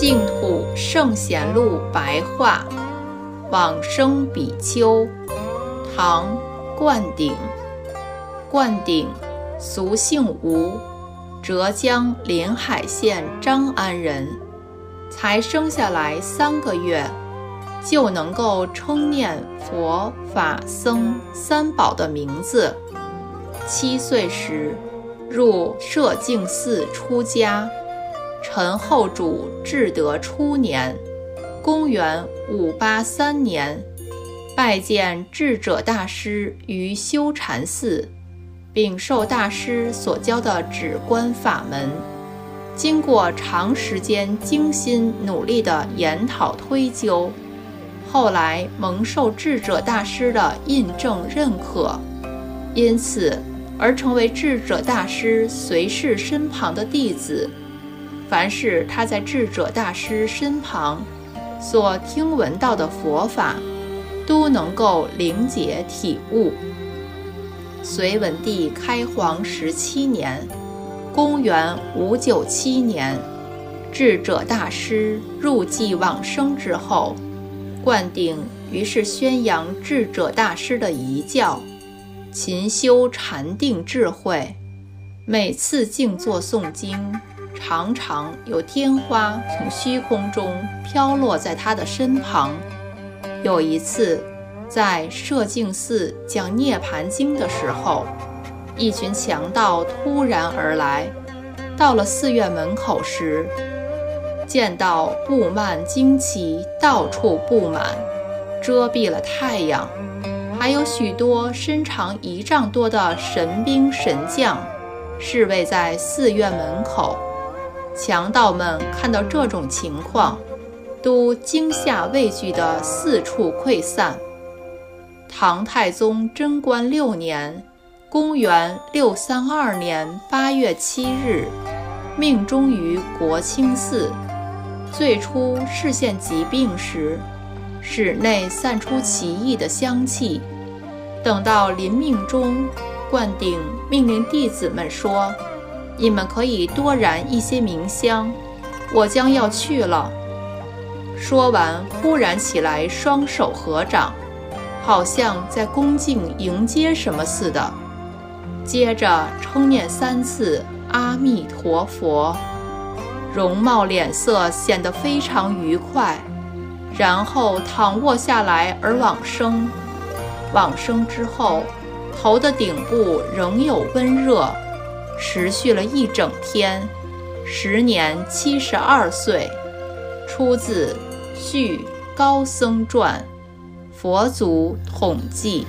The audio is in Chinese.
净土圣贤录白话，往生比丘，唐，灌顶。灌顶，俗姓吴，浙江临海县张安人。才生下来三个月，就能够称念佛法僧三宝的名字。七岁时，入摄净寺出家。陈后主至德初年，公元五八三年，拜见智者大师于修禅寺，并受大师所教的止观法门。经过长时间精心努力的研讨推究，后来蒙受智者大师的印证认可，因此而成为智者大师随侍身旁的弟子。凡是他在智者大师身旁所听闻到的佛法，都能够灵解体悟。隋文帝开皇十七年（公元五九七年），智者大师入寂往生之后，灌顶于是宣扬智者大师的遗教，勤修禅定智慧，每次静坐诵经。常常有天花从虚空中飘落在他的身旁。有一次，在摄净寺讲《涅盘经》的时候，一群强盗突然而来。到了寺院门口时，见到布幔旌旗到处布满，遮蔽了太阳，还有许多身长一丈多的神兵神将侍卫在寺院门口。强盗们看到这种情况，都惊吓畏惧地四处溃散。唐太宗贞观六年（公元632年）八月七日，命终于国清寺。最初视线疾病时，室内散出奇异的香气。等到临命终，灌顶命令弟子们说。你们可以多燃一些冥香，我将要去了。说完，忽然起来，双手合掌，好像在恭敬迎接什么似的。接着称念三次“阿弥陀佛”，容貌脸色显得非常愉快，然后躺卧下来而往生。往生之后，头的顶部仍有温热。持续了一整天，时年七十二岁，出自《续高僧传》，佛祖统记。